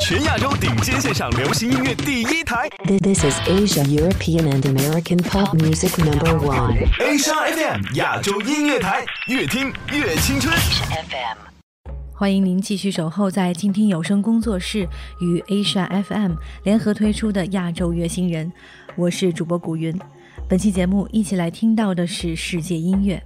全亚洲顶尖线上流行音乐第一台。This is Asia, European, and American pop music number one. Asia FM 亚洲音乐台，越听越青春。FM 欢迎您继续守候在静听有声工作室与 Asia FM 联合推出的亚洲乐星人，我是主播古云。本期节目一起来听到的是世界音乐。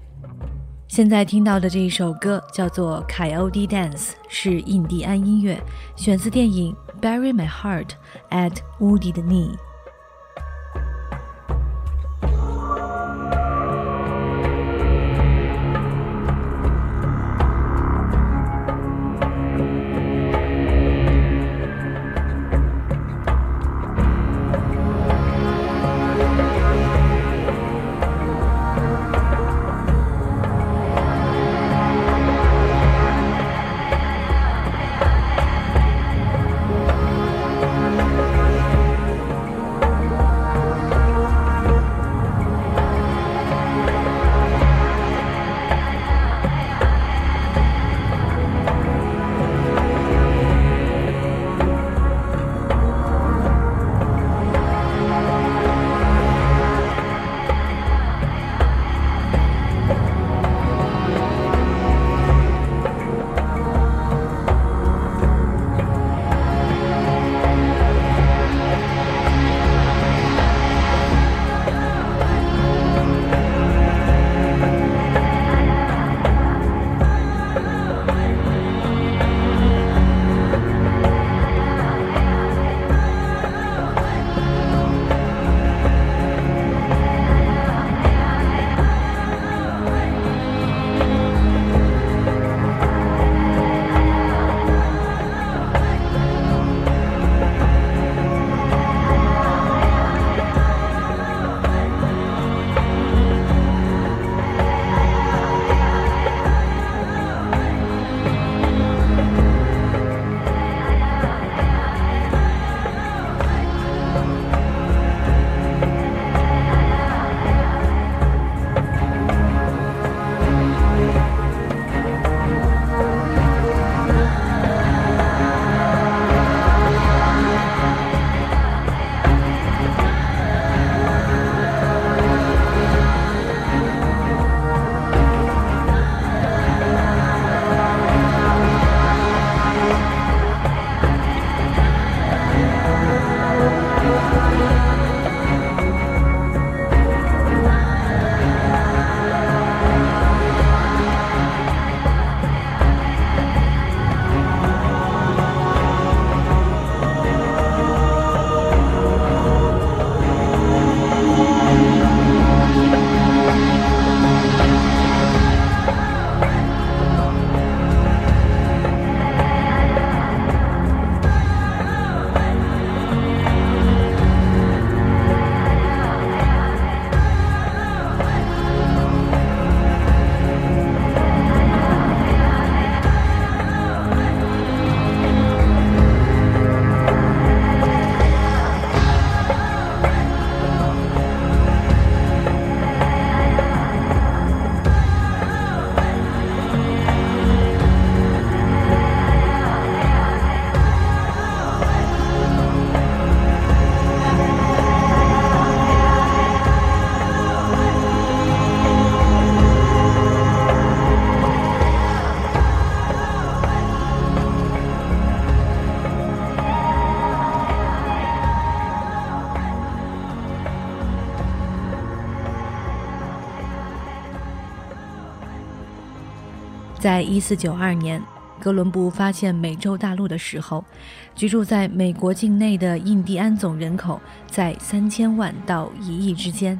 现在听到的这一首歌叫做《Coyote Dance》，是印第安音乐，选自电影《Bury My Heart at Wooded Knee》。在一四九二年，哥伦布发现美洲大陆的时候，居住在美国境内的印第安总人口在三千万到一亿之间，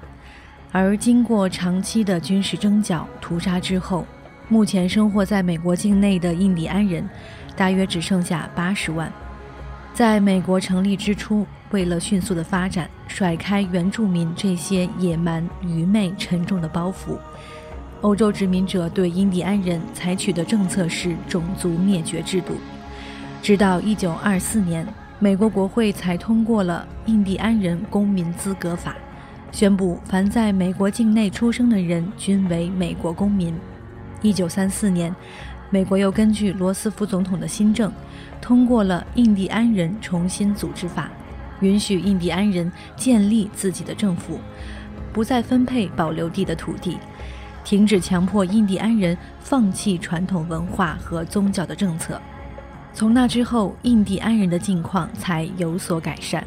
而经过长期的军事征剿、屠杀之后，目前生活在美国境内的印第安人大约只剩下八十万。在美国成立之初，为了迅速的发展，甩开原住民这些野蛮、愚昧、沉重的包袱。欧洲殖民者对印第安人采取的政策是种族灭绝制度，直到1924年，美国国会才通过了《印第安人公民资格法》，宣布凡在美国境内出生的人均为美国公民。1934年，美国又根据罗斯福总统的新政，通过了印第安人重新组织法，允许印第安人建立自己的政府，不再分配保留地的土地，停止强迫印第安人放弃传统文化和宗教的政策。从那之后，印第安人的境况才有所改善。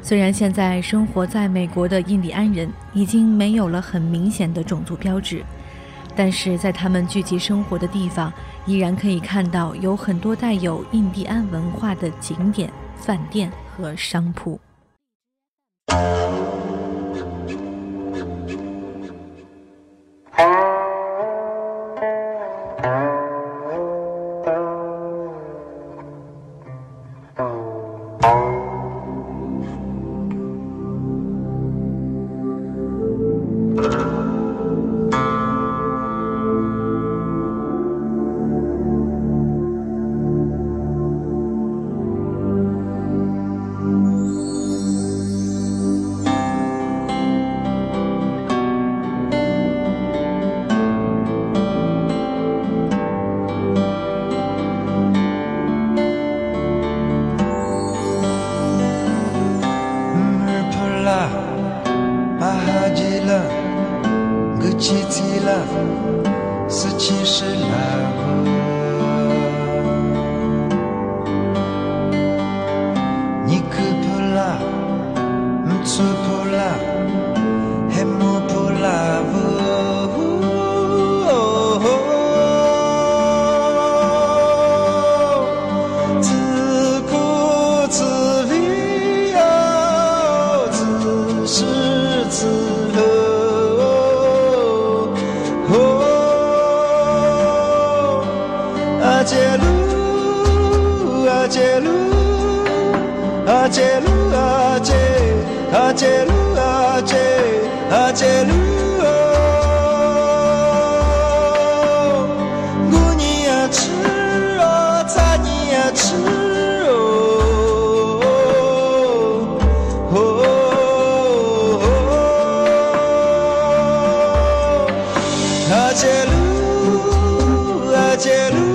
虽然现在生活在美国的印第安人已经没有了很明显的种族标志，但是在他们聚集生活的地方，依然可以看到有很多带有印第安文化的景点、饭店和商铺。是来后。Acelu, acelu,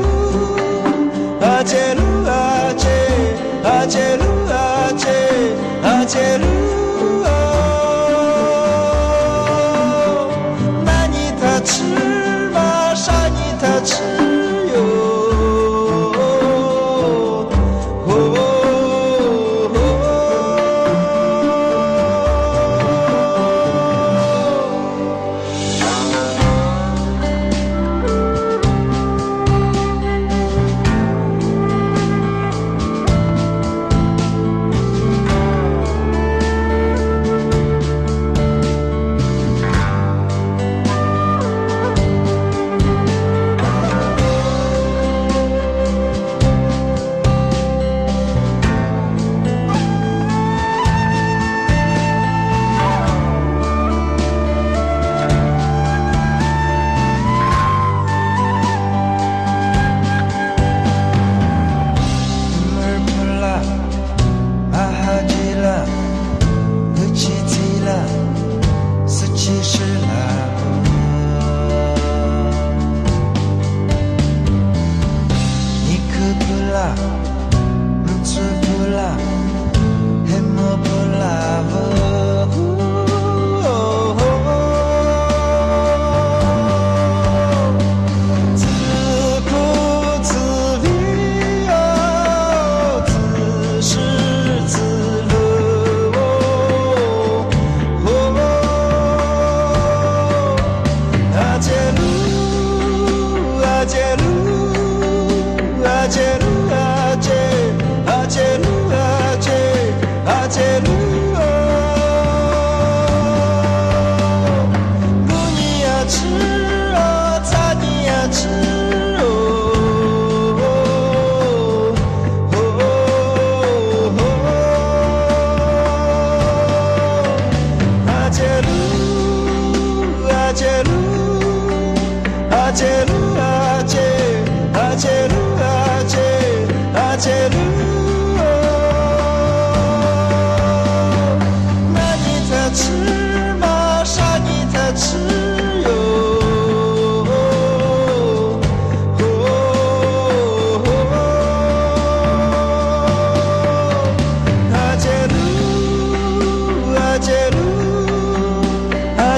acelu, acelu, acelu, acelu, acelu. Hallelujah.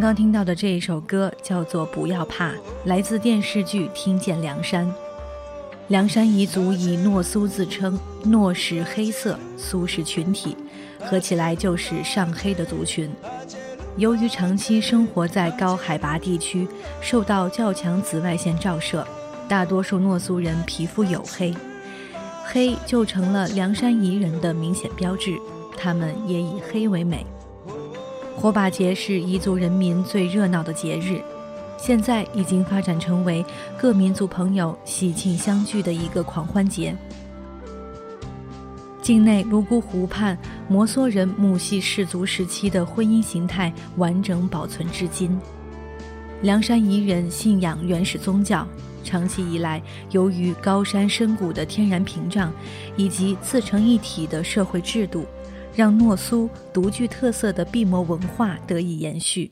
刚刚听到的这一首歌叫做《不要怕》，来自电视剧《听见梁山》。梁山彝族以诺苏自称，诺是黑色，苏是群体，合起来就是上黑的族群。由于长期生活在高海拔地区，受到较强紫外线照射，大多数诺苏人皮肤黝黑，黑就成了梁山彝人的明显标志，他们也以黑为美。火把节是彝族人民最热闹的节日，现在已经发展成为各民族朋友喜庆相聚的一个狂欢节。境内泸沽湖畔摩梭人母系氏族时期的婚姻形态完整保存至今。凉山彝人信仰原始宗教，长期以来，由于高山深谷的天然屏障，以及自成一体的社会制度。让诺苏独具特色的闭摩文化得以延续。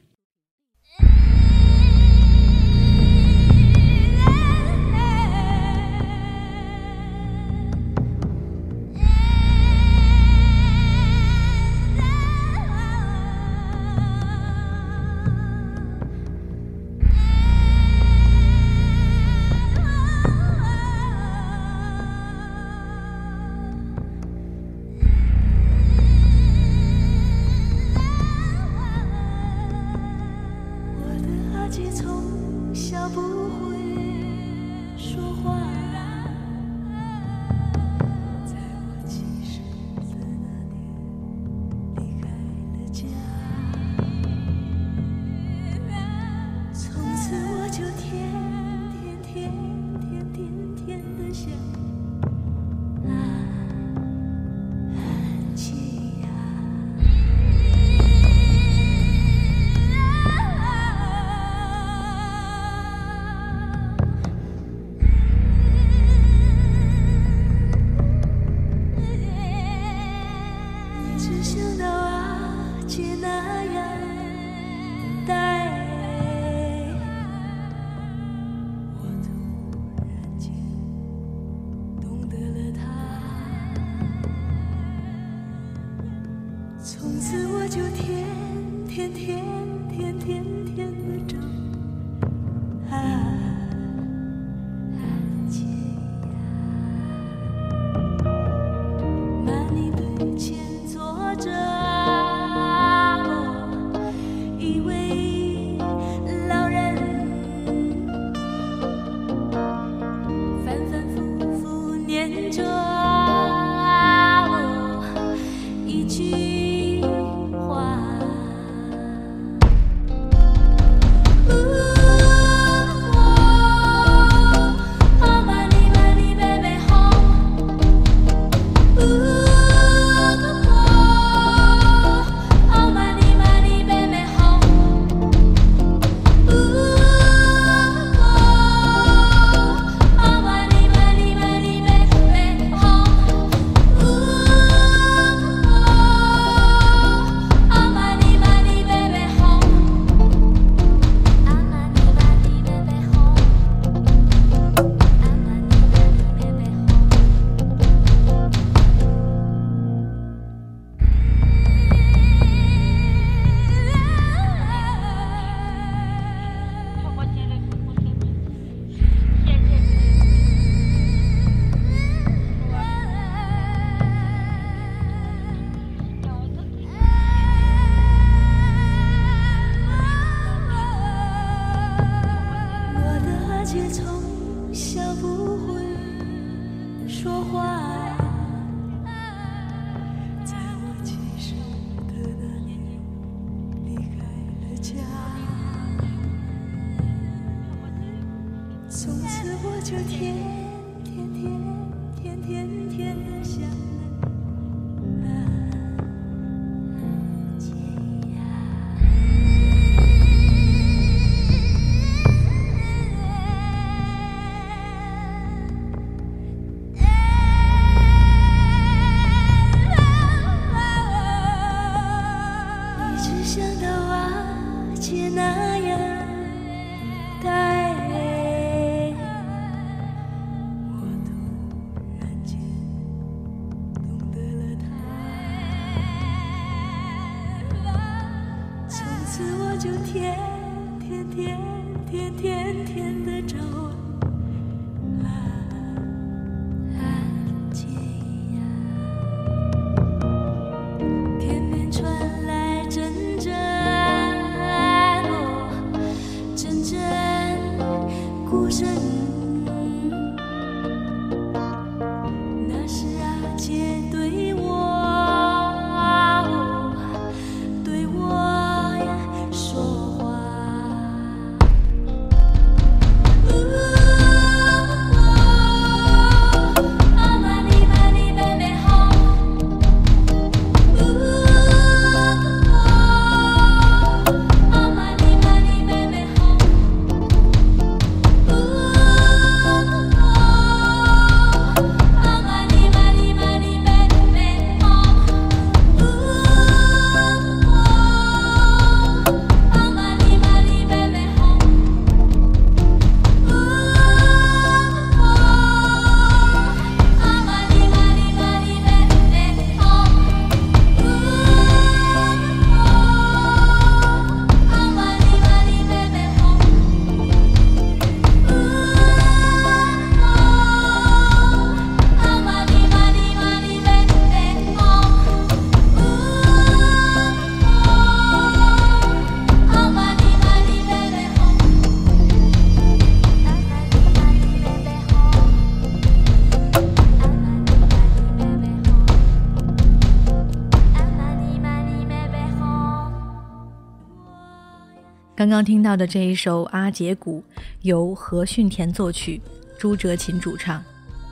刚刚听到的这一首《阿杰鼓》，由何训田作曲，朱哲琴主唱。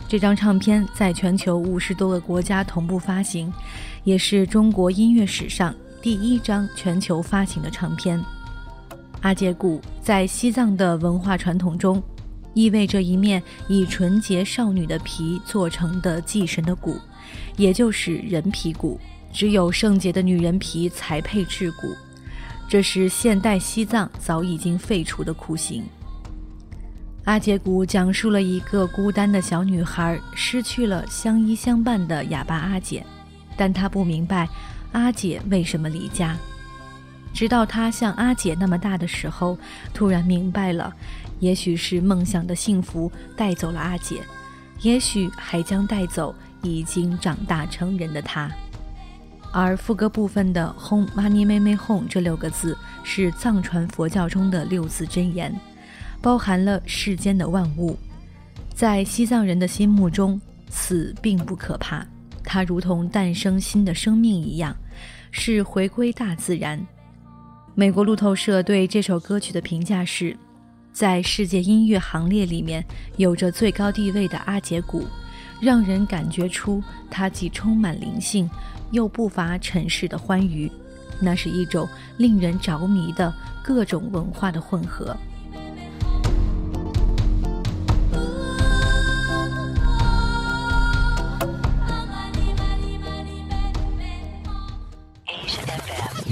这张唱片在全球五十多个国家同步发行，也是中国音乐史上第一张全球发行的唱片。阿杰鼓在西藏的文化传统中，意味着一面以纯洁少女的皮做成的祭神的鼓，也就是人皮鼓。只有圣洁的女人皮才配制鼓。这是现代西藏早已经废除的酷刑。阿杰古讲述了一个孤单的小女孩失去了相依相伴的哑巴阿姐，但她不明白阿姐为什么离家。直到她像阿姐那么大的时候，突然明白了，也许是梦想的幸福带走了阿姐，也许还将带走已经长大成人的她。而副歌部分的 “home mani me me home” 这六个字是藏传佛教中的六字真言，包含了世间的万物。在西藏人的心目中，死并不可怕，它如同诞生新的生命一样，是回归大自然。美国路透社对这首歌曲的评价是：在世界音乐行列里面有着最高地位的阿杰古，让人感觉出它既充满灵性。又不乏尘世的欢愉，那是一种令人着迷的各种文化的混合。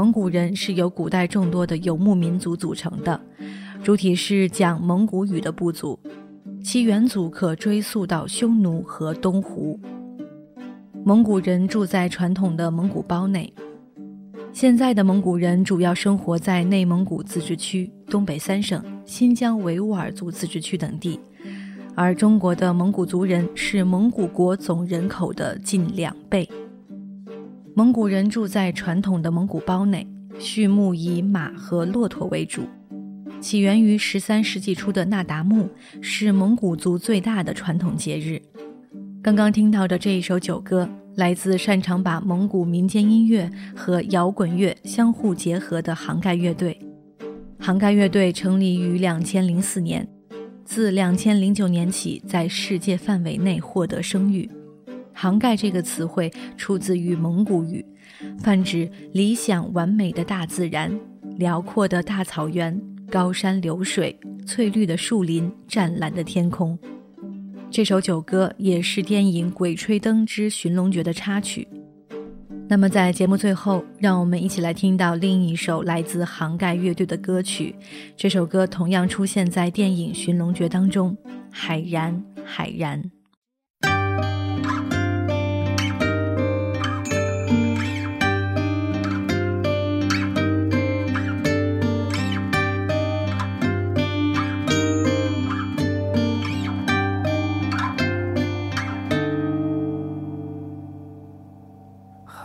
蒙古人是由古代众多的游牧民族组成的，主体是讲蒙古语的部族，其远祖可追溯到匈奴和东胡。蒙古人住在传统的蒙古包内，现在的蒙古人主要生活在内蒙古自治区、东北三省、新疆维吾尔族自治区等地，而中国的蒙古族人是蒙古国总人口的近两倍。蒙古人住在传统的蒙古包内，畜牧以马和骆驼为主。起源于十三世纪初的那达慕，是蒙古族最大的传统节日。刚刚听到的这一首酒歌，来自擅长把蒙古民间音乐和摇滚乐相互结合的杭盖乐队。杭盖乐队成立于两千零四年，自两千零九年起在世界范围内获得声誉。杭盖这个词汇出自于蒙古语，泛指理想完美的大自然、辽阔的大草原、高山流水、翠绿的树林、湛蓝的天空。这首酒歌也是电影《鬼吹灯之寻龙诀》的插曲。那么，在节目最后，让我们一起来听到另一首来自杭盖乐队的歌曲。这首歌同样出现在电影《寻龙诀》当中，《海然，海然》。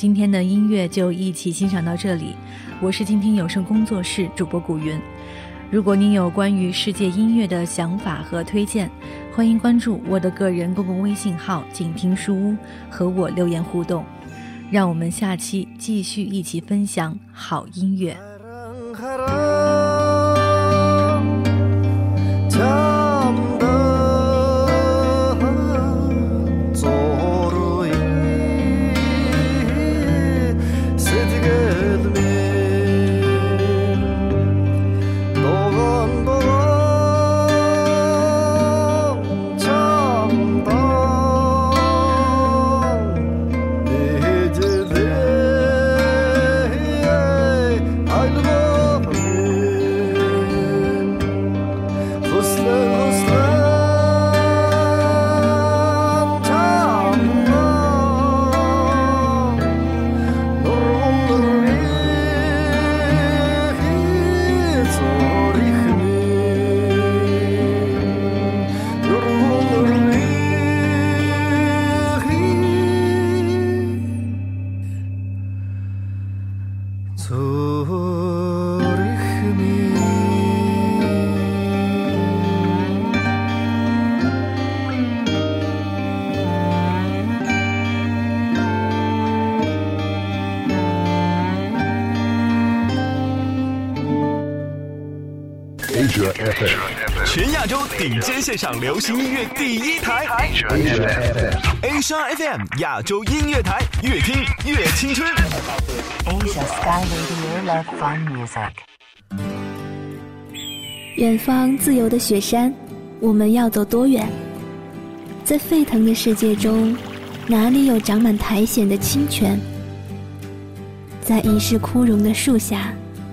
今天的音乐就一起欣赏到这里。我是今天有声工作室主播古云。如果您有关于世界音乐的想法和推荐，欢迎关注我的个人公共微信号“静听书屋”和我留言互动。让我们下期继续一起分享好音乐。Asia FM，全亚洲顶尖线上流行音乐第一台。Asia FM，亚洲音乐台，越听越青春。Asia Sky Radio Love Fun Music. 远方自由的雪山，我们要走多远？在沸腾的世界中，哪里有长满苔藓的清泉？在已是枯荣的树下，